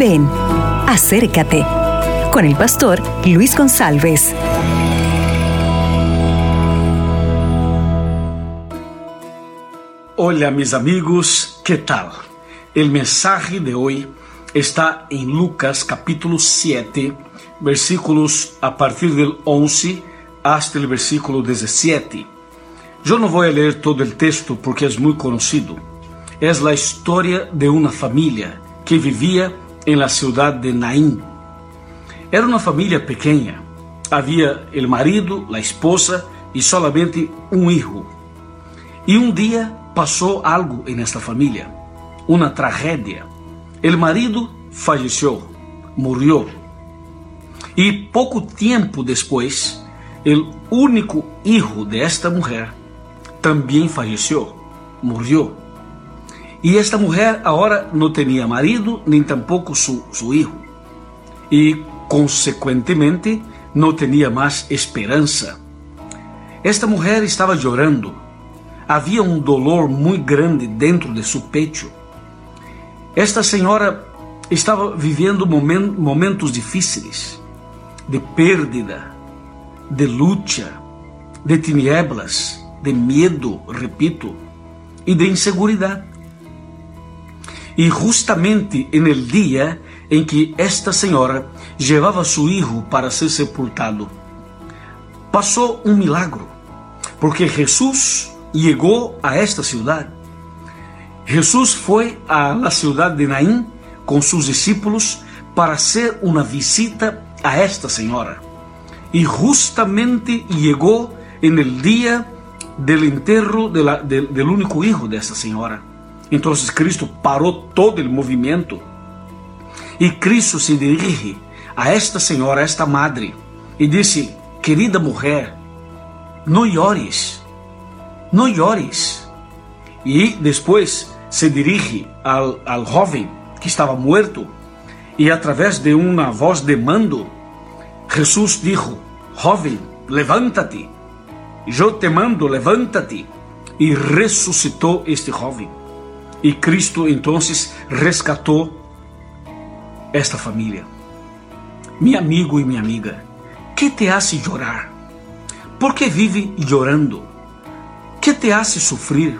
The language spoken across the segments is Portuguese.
Ven, acércate con el pastor Luis González. Hola mis amigos, ¿qué tal? El mensaje de hoy está en Lucas capítulo 7, versículos a partir del 11 hasta el versículo 17. Yo no voy a leer todo el texto porque es muy conocido. Es la historia de una familia que vivía en la ciudad de Naín. Era uma família pequena. Havia o marido, a esposa e solamente um filho. E um dia passou algo em esta família, uma tragédia. O marido faleceu, morreu. E pouco tempo depois, o único filho desta mulher também faleceu, morreu. E esta mulher agora não tinha marido, nem tampouco su, su hijo. E, consequentemente, não tinha mais esperança. Esta mulher estava chorando. Havia um dolor muito grande dentro de seu peito. Esta senhora estava vivendo momentos difíceis, de perda, de luta, de tinieblas, de medo, repito, e de inseguridade. E justamente en el dia em que esta senhora levava seu filho para ser sepultado, passou um milagro, porque Jesus chegou a esta cidade. Jesus foi a la cidade de Naim com seus discípulos para ser uma visita a esta senhora. E justamente chegou en el dia del enterro de de, del único hijo de esta senhora. Então Cristo parou todo o movimento e Cristo se dirige a esta senhora, a esta madre, e disse: Querida mulher, não llores, não llores. E depois se dirige ao, ao jovem que estava morto e através de uma voz de mando, Jesus disse: Jovem, levanta-te. Eu te mando, levanta-te. E ressuscitou este jovem. E Cristo então resgatou esta família. Meu amigo e minha amiga, que te hace chorar? Por que vive chorando? Que te hace sofrer?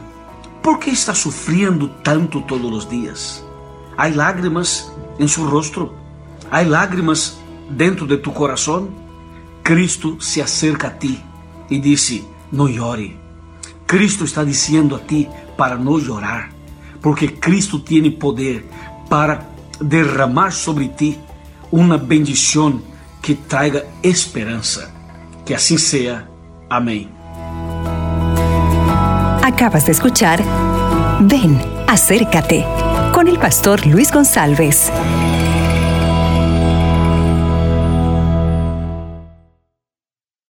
Por que está sofrendo tanto todos os dias? Há lágrimas em seu rosto? Há lágrimas dentro de tu coração? Cristo se acerca a ti e disse: Não chore. Cristo está dizendo a ti para não chorar porque Cristo tem poder para derramar sobre ti uma bendição que traiga esperança. Que assim seja. Amém. Acabas de escuchar Ven, acércate con el pastor Luis González.